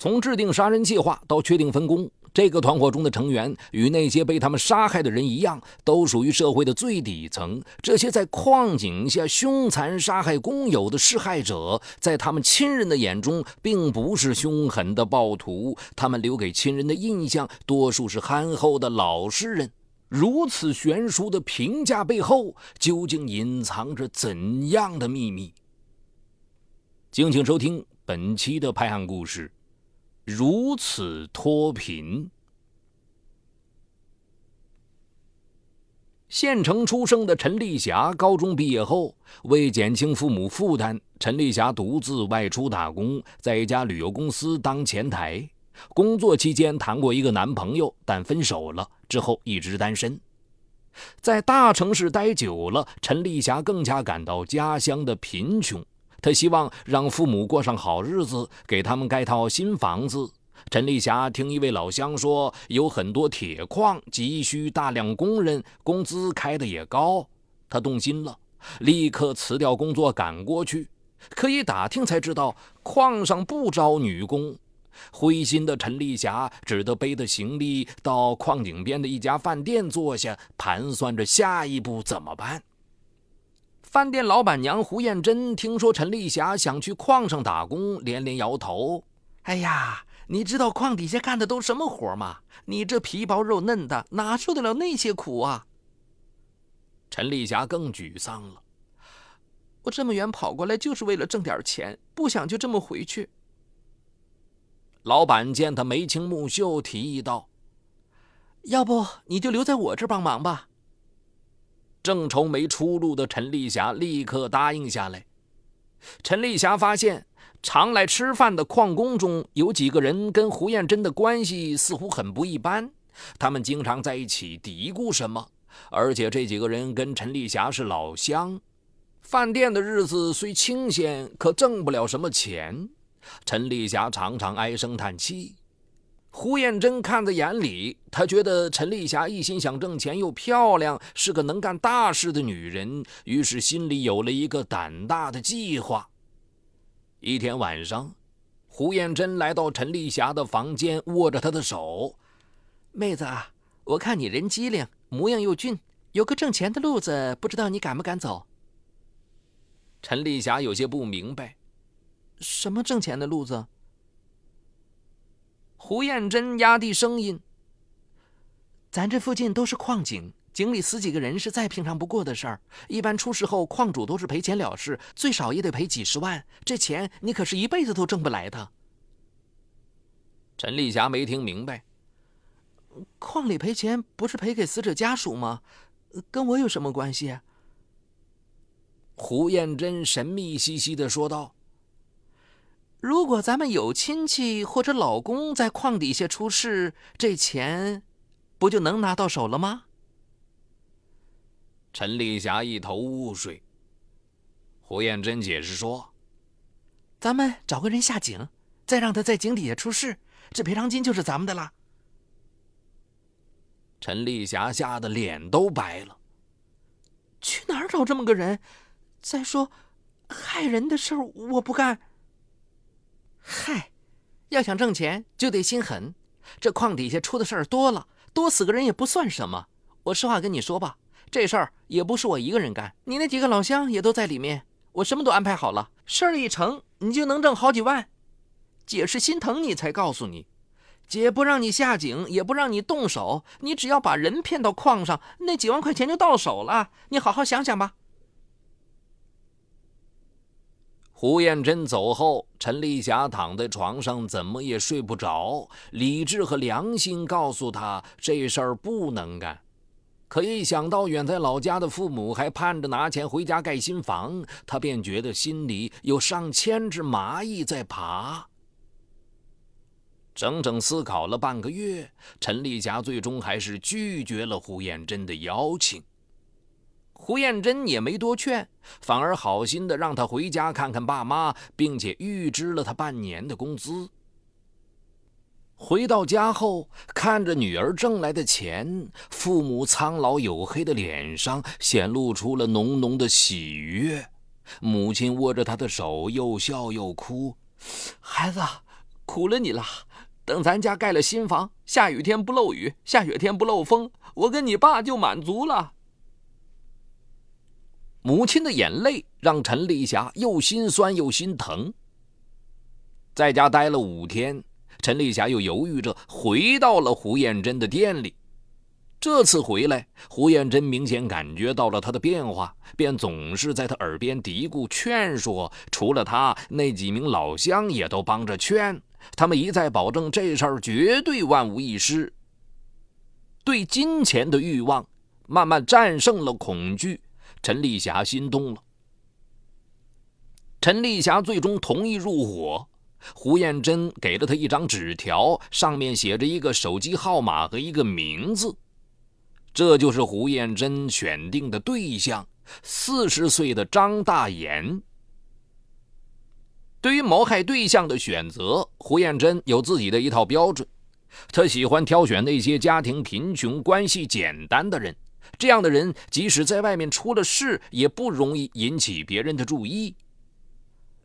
从制定杀人计划到确定分工，这个团伙中的成员与那些被他们杀害的人一样，都属于社会的最底层。这些在矿井下凶残杀害工友的施害者，在他们亲人的眼中，并不是凶狠的暴徒。他们留给亲人的印象，多数是憨厚的老实人。如此悬殊的评价背后，究竟隐藏着怎样的秘密？敬请收听本期的拍案故事。如此脱贫。县城出生的陈丽霞，高中毕业后，为减轻父母负担，陈丽霞独自外出打工，在一家旅游公司当前台。工作期间谈过一个男朋友，但分手了。之后一直单身。在大城市待久了，陈丽霞更加感到家乡的贫穷。他希望让父母过上好日子，给他们盖套新房子。陈丽霞听一位老乡说，有很多铁矿急需大量工人，工资开的也高。她动心了，立刻辞掉工作赶过去。可一打听才知道，矿上不招女工。灰心的陈丽霞只得背着行李到矿井边的一家饭店坐下，盘算着下一步怎么办。饭店老板娘胡艳珍听说陈丽霞想去矿上打工，连连摇头：“哎呀，你知道矿底下干的都什么活吗？你这皮薄肉嫩的，哪受得了那些苦啊？”陈丽霞更沮丧了：“我这么远跑过来，就是为了挣点钱，不想就这么回去。”老板见他眉清目秀，提议道：“要不你就留在我这帮忙吧。”正愁没出路的陈丽霞立刻答应下来。陈丽霞发现，常来吃饭的矿工中有几个人跟胡艳珍的关系似乎很不一般，他们经常在一起嘀咕什么，而且这几个人跟陈丽霞是老乡。饭店的日子虽清闲，可挣不了什么钱。陈丽霞常常唉声叹气，胡艳珍看在眼里，她觉得陈丽霞一心想挣钱，又漂亮，是个能干大事的女人，于是心里有了一个胆大的计划。一天晚上，胡艳珍来到陈丽霞的房间，握着她的手：“妹子啊，我看你人机灵，模样又俊，有个挣钱的路子，不知道你敢不敢走？”陈丽霞有些不明白。什么挣钱的路子？胡艳珍压低声音：“咱这附近都是矿井，井里死几个人是再平常不过的事儿。一般出事后，矿主都是赔钱了事，最少也得赔几十万。这钱你可是一辈子都挣不来的。”陈丽霞没听明白：“矿里赔钱不是赔给死者家属吗？跟我有什么关系？”胡艳珍神秘兮兮的说道。如果咱们有亲戚或者老公在矿底下出事，这钱不就能拿到手了吗？陈丽霞一头雾水。胡艳珍解释说：“咱们找个人下井，再让他在井底下出事，这赔偿金就是咱们的了。”陈丽霞吓得脸都白了。去哪儿找这么个人？再说，害人的事儿我不干。嗨，要想挣钱就得心狠。这矿底下出的事儿多了，多死个人也不算什么。我实话跟你说吧，这事儿也不是我一个人干，你那几个老乡也都在里面。我什么都安排好了，事儿一成，你就能挣好几万。姐是心疼你才告诉你，姐不让你下井，也不让你动手，你只要把人骗到矿上，那几万块钱就到手了。你好好想想吧。胡艳珍走后，陈丽霞躺在床上，怎么也睡不着。理智和良心告诉她，这事儿不能干。可一想到远在老家的父母还盼着拿钱回家盖新房，她便觉得心里有上千只蚂蚁在爬。整整思考了半个月，陈丽霞最终还是拒绝了胡艳珍的邀请。胡艳珍也没多劝，反而好心的让他回家看看爸妈，并且预支了他半年的工资。回到家后，看着女儿挣来的钱，父母苍老黝黑的脸上显露出了浓浓的喜悦。母亲握着他的手，又笑又哭：“孩子，苦了你了。等咱家盖了新房，下雨天不漏雨，下雪天不漏风，我跟你爸就满足了。母亲的眼泪让陈丽霞又心酸又心疼。在家待了五天，陈丽霞又犹豫着回到了胡艳珍的店里。这次回来，胡艳珍明显感觉到了她的变化，便总是在她耳边嘀咕劝说。除了她，那几名老乡也都帮着劝。他们一再保证这事儿绝对万无一失。对金钱的欲望慢慢战胜了恐惧，陈丽霞心动了。陈丽霞最终同意入伙。胡艳珍给了她一张纸条，上面写着一个手机号码和一个名字。这就是胡艳珍选定的对象，四十岁的张大岩。对于谋害对象的选择，胡艳珍有自己的一套标准。她喜欢挑选那些家庭贫穷、关系简单的人，这样的人即使在外面出了事，也不容易引起别人的注意。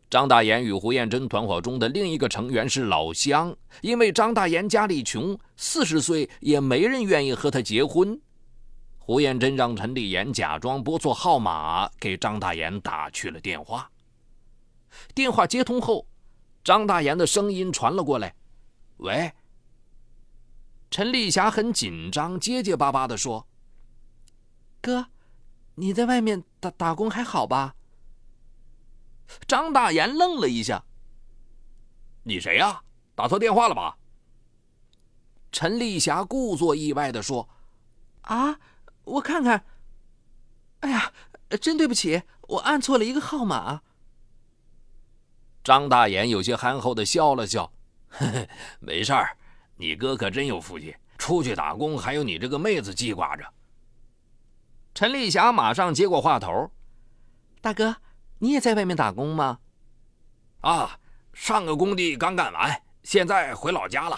张大岩与胡艳珍团伙中的另一个成员是老乡，因为张大岩家里穷，四十岁也没人愿意和他结婚。胡艳珍让陈丽妍假装拨错号码，给张大岩打去了电话。电话接通后，张大岩的声音传了过来：“喂。”陈丽霞很紧张，结结巴巴地说：“哥，你在外面打打工还好吧？”张大岩愣了一下：“你谁呀？打错电话了吧？”陈丽霞故作意外地说：“啊。”我看看，哎呀，真对不起，我按错了一个号码。张大眼有些憨厚的笑了笑，呵呵，没事儿，你哥可真有福气，出去打工还有你这个妹子记挂着。陈丽霞马上接过话头：“大哥，你也在外面打工吗？”“啊，上个工地刚干完，现在回老家了。”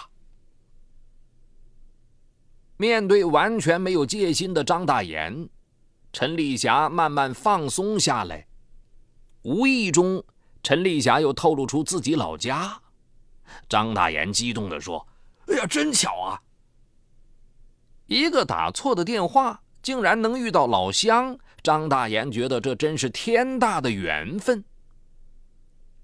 面对完全没有戒心的张大岩，陈丽霞慢慢放松下来。无意中，陈丽霞又透露出自己老家。张大岩激动地说：“哎呀，真巧啊！一个打错的电话，竟然能遇到老乡。”张大岩觉得这真是天大的缘分。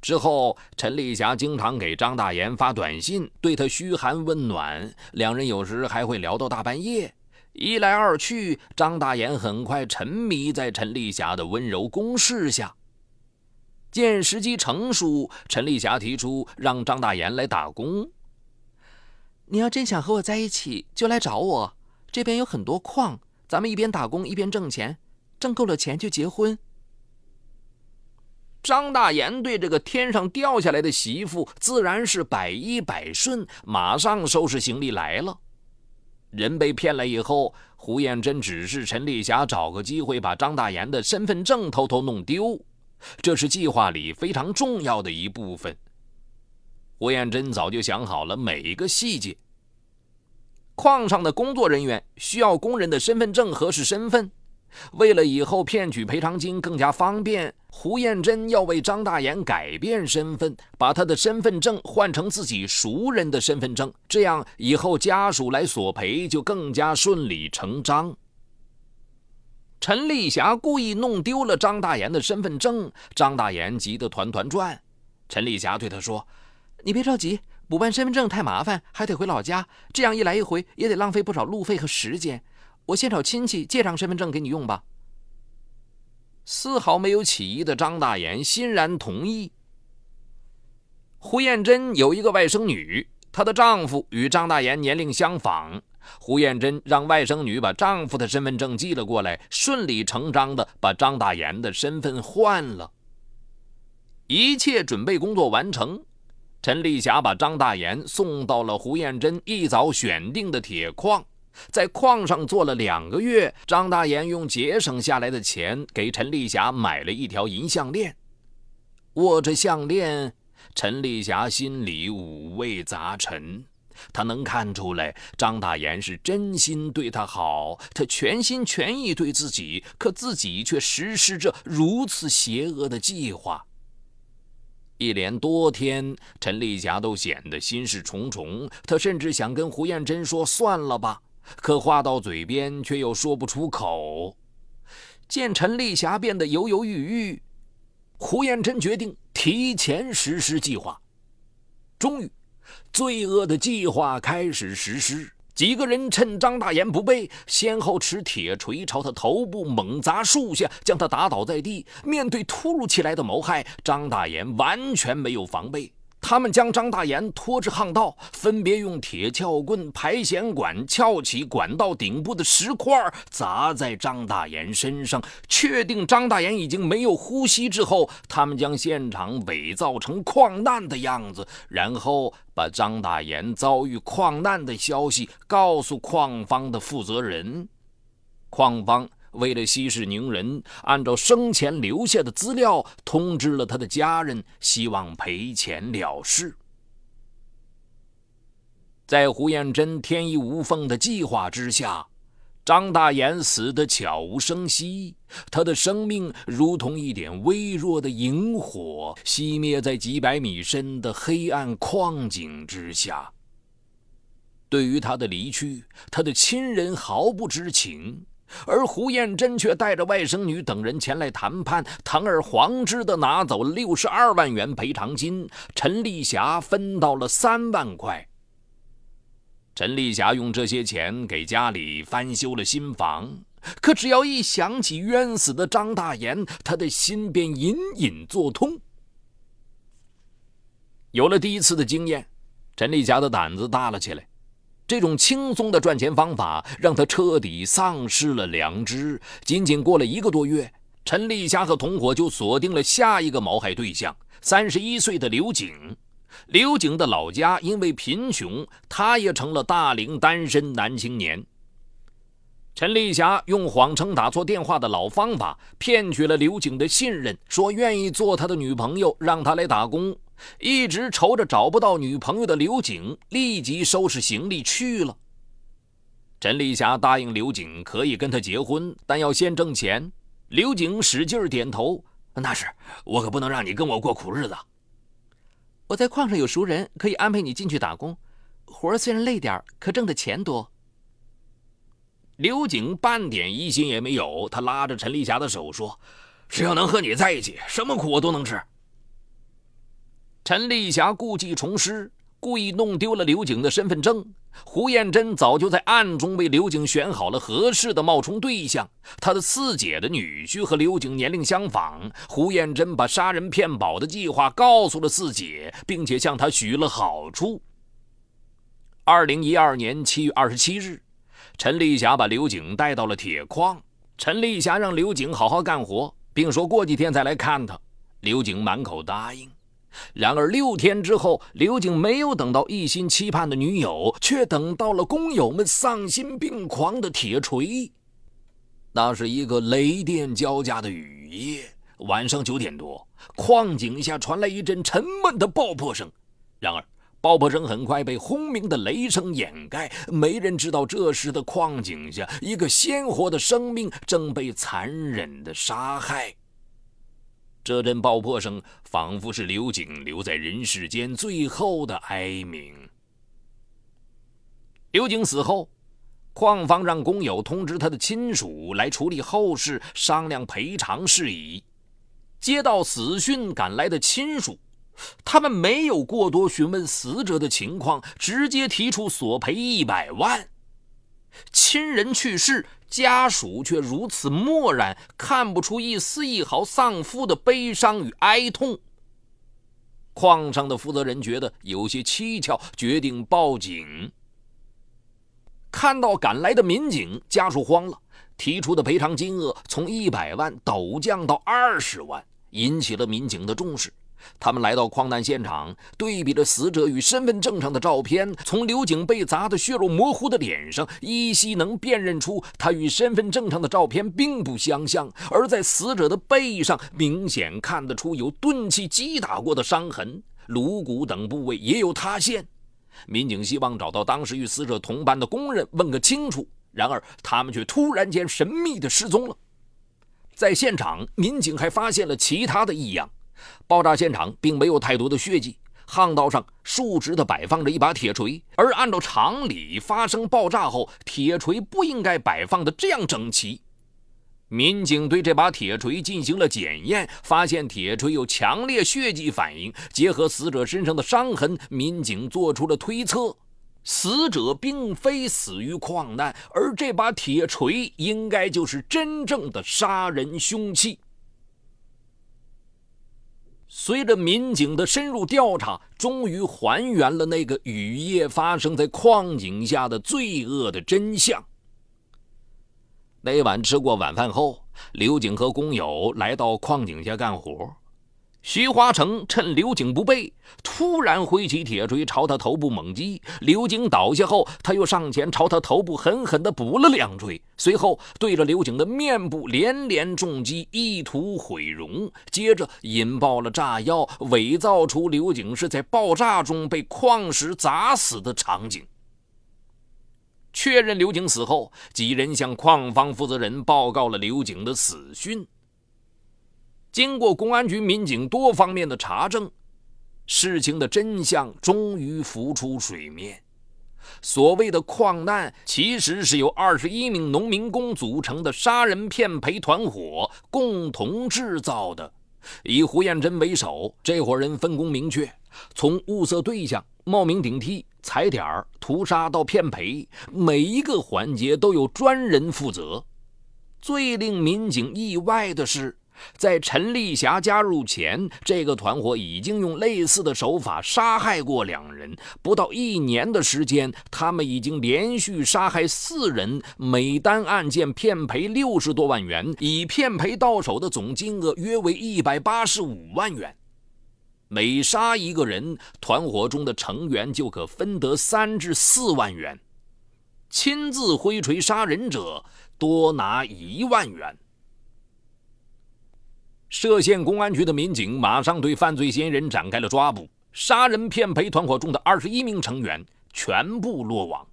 之后，陈丽霞经常给张大岩发短信，对他嘘寒问暖。两人有时还会聊到大半夜。一来二去，张大岩很快沉迷在陈丽霞的温柔攻势下。见时机成熟，陈丽霞提出让张大岩来打工。你要真想和我在一起，就来找我，这边有很多矿，咱们一边打工一边挣钱，挣够了钱就结婚。张大岩对这个天上掉下来的媳妇自然是百依百顺，马上收拾行李来了。人被骗了以后，胡艳珍指示陈丽霞找个机会把张大岩的身份证偷偷弄丢，这是计划里非常重要的一部分。胡艳珍早就想好了每一个细节。矿上的工作人员需要工人的身份证核实身份。为了以后骗取赔偿金更加方便，胡艳珍要为张大岩改变身份，把他的身份证换成自己熟人的身份证，这样以后家属来索赔就更加顺理成章。陈丽霞故意弄丢了张大岩的身份证，张大岩急得团团转。陈丽霞对他说：“你别着急，补办身份证太麻烦，还得回老家，这样一来一回也得浪费不少路费和时间。”我先找亲戚借张身份证给你用吧。丝毫没有起疑的张大岩欣然同意。胡艳珍有一个外甥女，她的丈夫与张大岩年龄相仿。胡艳珍让外甥女把丈夫的身份证寄了过来，顺理成章的把张大岩的身份换了。一切准备工作完成，陈丽霞把张大岩送到了胡艳珍一早选定的铁矿。在矿上做了两个月，张大岩用节省下来的钱给陈丽霞买了一条银项链。握着项链，陈丽霞心里五味杂陈。她能看出来，张大岩是真心对她好，他全心全意对自己，可自己却实施着如此邪恶的计划。一连多天，陈丽霞都显得心事重重。她甚至想跟胡艳珍说算了吧，可话到嘴边却又说不出口。见陈丽霞变得犹犹豫豫，胡艳珍决定提前实施计划。终于，罪恶的计划开始实施。几个人趁张大岩不备，先后持铁锤朝他头部猛砸数下，将他打倒在地。面对突如其来的谋害，张大岩完全没有防备。他们将张大岩拖至巷道，分别用铁撬棍、排险管撬起管道顶部的石块，砸在张大岩身上。确定张大岩已经没有呼吸之后，他们将现场伪造成矿难的样子，然后把张大岩遭遇矿难的消息告诉矿方的负责人。矿方。为了息事宁人，按照生前留下的资料通知了他的家人，希望赔钱了事。在胡彦珍天衣无缝的计划之下，张大岩死得悄无声息，他的生命如同一点微弱的萤火，熄灭在几百米深的黑暗矿井之下。对于他的离去，他的亲人毫不知情。而胡艳珍却带着外甥女等人前来谈判，堂而皇之的拿走了六十二万元赔偿金，陈丽霞分到了三万块。陈丽霞用这些钱给家里翻修了新房，可只要一想起冤死的张大岩，她的心便隐隐作痛。有了第一次的经验，陈丽霞的胆子大了起来。这种轻松的赚钱方法让他彻底丧失了良知。仅仅过了一个多月，陈丽霞和同伙就锁定了下一个谋害对象——三十一岁的刘景。刘景的老家因为贫穷，他也成了大龄单身男青年。陈丽霞用谎称打错电话的老方法，骗取了刘景的信任，说愿意做他的女朋友，让他来打工。一直愁着找不到女朋友的刘景立即收拾行李去了。陈丽霞答应刘景可以跟他结婚，但要先挣钱。刘景使劲点头：“那是，我可不能让你跟我过苦日子。我在矿上有熟人，可以安排你进去打工。活虽然累点可挣的钱多。”刘景半点疑心也没有，他拉着陈丽霞的手说：“只要能和你在一起，什么苦我都能吃。”陈丽霞故技重施，故意弄丢了刘景的身份证。胡艳珍早就在暗中为刘景选好了合适的冒充对象。他的四姐的女婿和刘景年龄相仿。胡艳珍把杀人骗保的计划告诉了四姐，并且向她许了好处。二零一二年七月二十七日，陈丽霞把刘景带到了铁矿。陈丽霞让刘景好好干活，并说过几天再来看他。刘景满口答应。然而六天之后，刘景没有等到一心期盼的女友，却等到了工友们丧心病狂的铁锤。那是一个雷电交加的雨夜，晚上九点多，矿井下传来一阵沉闷的爆破声。然而，爆破声很快被轰鸣的雷声掩盖，没人知道这时的矿井下，一个鲜活的生命正被残忍的杀害。这阵爆破声仿佛是刘景留在人世间最后的哀鸣。刘景死后，矿方让工友通知他的亲属来处理后事，商量赔偿事宜。接到死讯赶来的亲属，他们没有过多询问死者的情况，直接提出索赔一百万。亲人去世。家属却如此漠然，看不出一丝一毫丧夫的悲伤与哀痛。矿上的负责人觉得有些蹊跷，决定报警。看到赶来的民警，家属慌了，提出的赔偿金额从一百万陡降到二十万，引起了民警的重视。他们来到矿难现场，对比着死者与身份证上的照片，从刘景被砸得血肉模糊的脸上，依稀能辨认出他与身份证上的照片并不相像。而在死者的背上，明显看得出有钝器击打过的伤痕，颅骨等部位也有塌陷。民警希望找到当时与死者同班的工人问个清楚，然而他们却突然间神秘地失踪了。在现场，民警还发现了其他的异样。爆炸现场并没有太多的血迹，巷道上竖直的摆放着一把铁锤，而按照常理，发生爆炸后，铁锤不应该摆放的这样整齐。民警对这把铁锤进行了检验，发现铁锤有强烈血迹反应。结合死者身上的伤痕，民警做出了推测：死者并非死于矿难，而这把铁锤应该就是真正的杀人凶器。随着民警的深入调查，终于还原了那个雨夜发生在矿井下的罪恶的真相。那晚吃过晚饭后，刘景和工友来到矿井下干活。徐华成趁刘景不备，突然挥起铁锤朝他头部猛击。刘景倒下后，他又上前朝他头部狠狠地补了两锤，随后对着刘景的面部连连重击，意图毁容。接着引爆了炸药，伪造出刘景是在爆炸中被矿石砸死的场景。确认刘景死后，几人向矿方负责人报告了刘景的死讯。经过公安局民警多方面的查证，事情的真相终于浮出水面。所谓的矿难，其实是由二十一名农民工组成的杀人骗赔团伙共同制造的。以胡彦珍为首，这伙人分工明确，从物色对象、冒名顶替。踩点儿、屠杀到骗赔，每一个环节都有专人负责。最令民警意外的是，在陈丽霞加入前，这个团伙已经用类似的手法杀害过两人。不到一年的时间，他们已经连续杀害四人，每单案件骗赔六十多万元，已骗赔到手的总金额约为一百八十五万元。每杀一个人，团伙中的成员就可分得三至四万元；亲自挥锤杀人者多拿一万元。歙县公安局的民警马上对犯罪嫌疑人展开了抓捕，杀人骗赔团伙中的二十一名成员全部落网。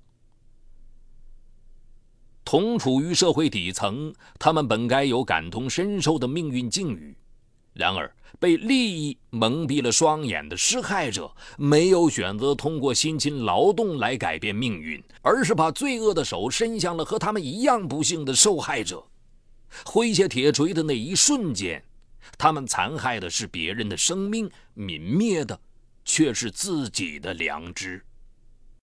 同处于社会底层，他们本该有感同身受的命运境遇。然而，被利益蒙蔽了双眼的施害者，没有选择通过辛勤劳动来改变命运，而是把罪恶的手伸向了和他们一样不幸的受害者。挥下铁锤的那一瞬间，他们残害的是别人的生命，泯灭的却是自己的良知。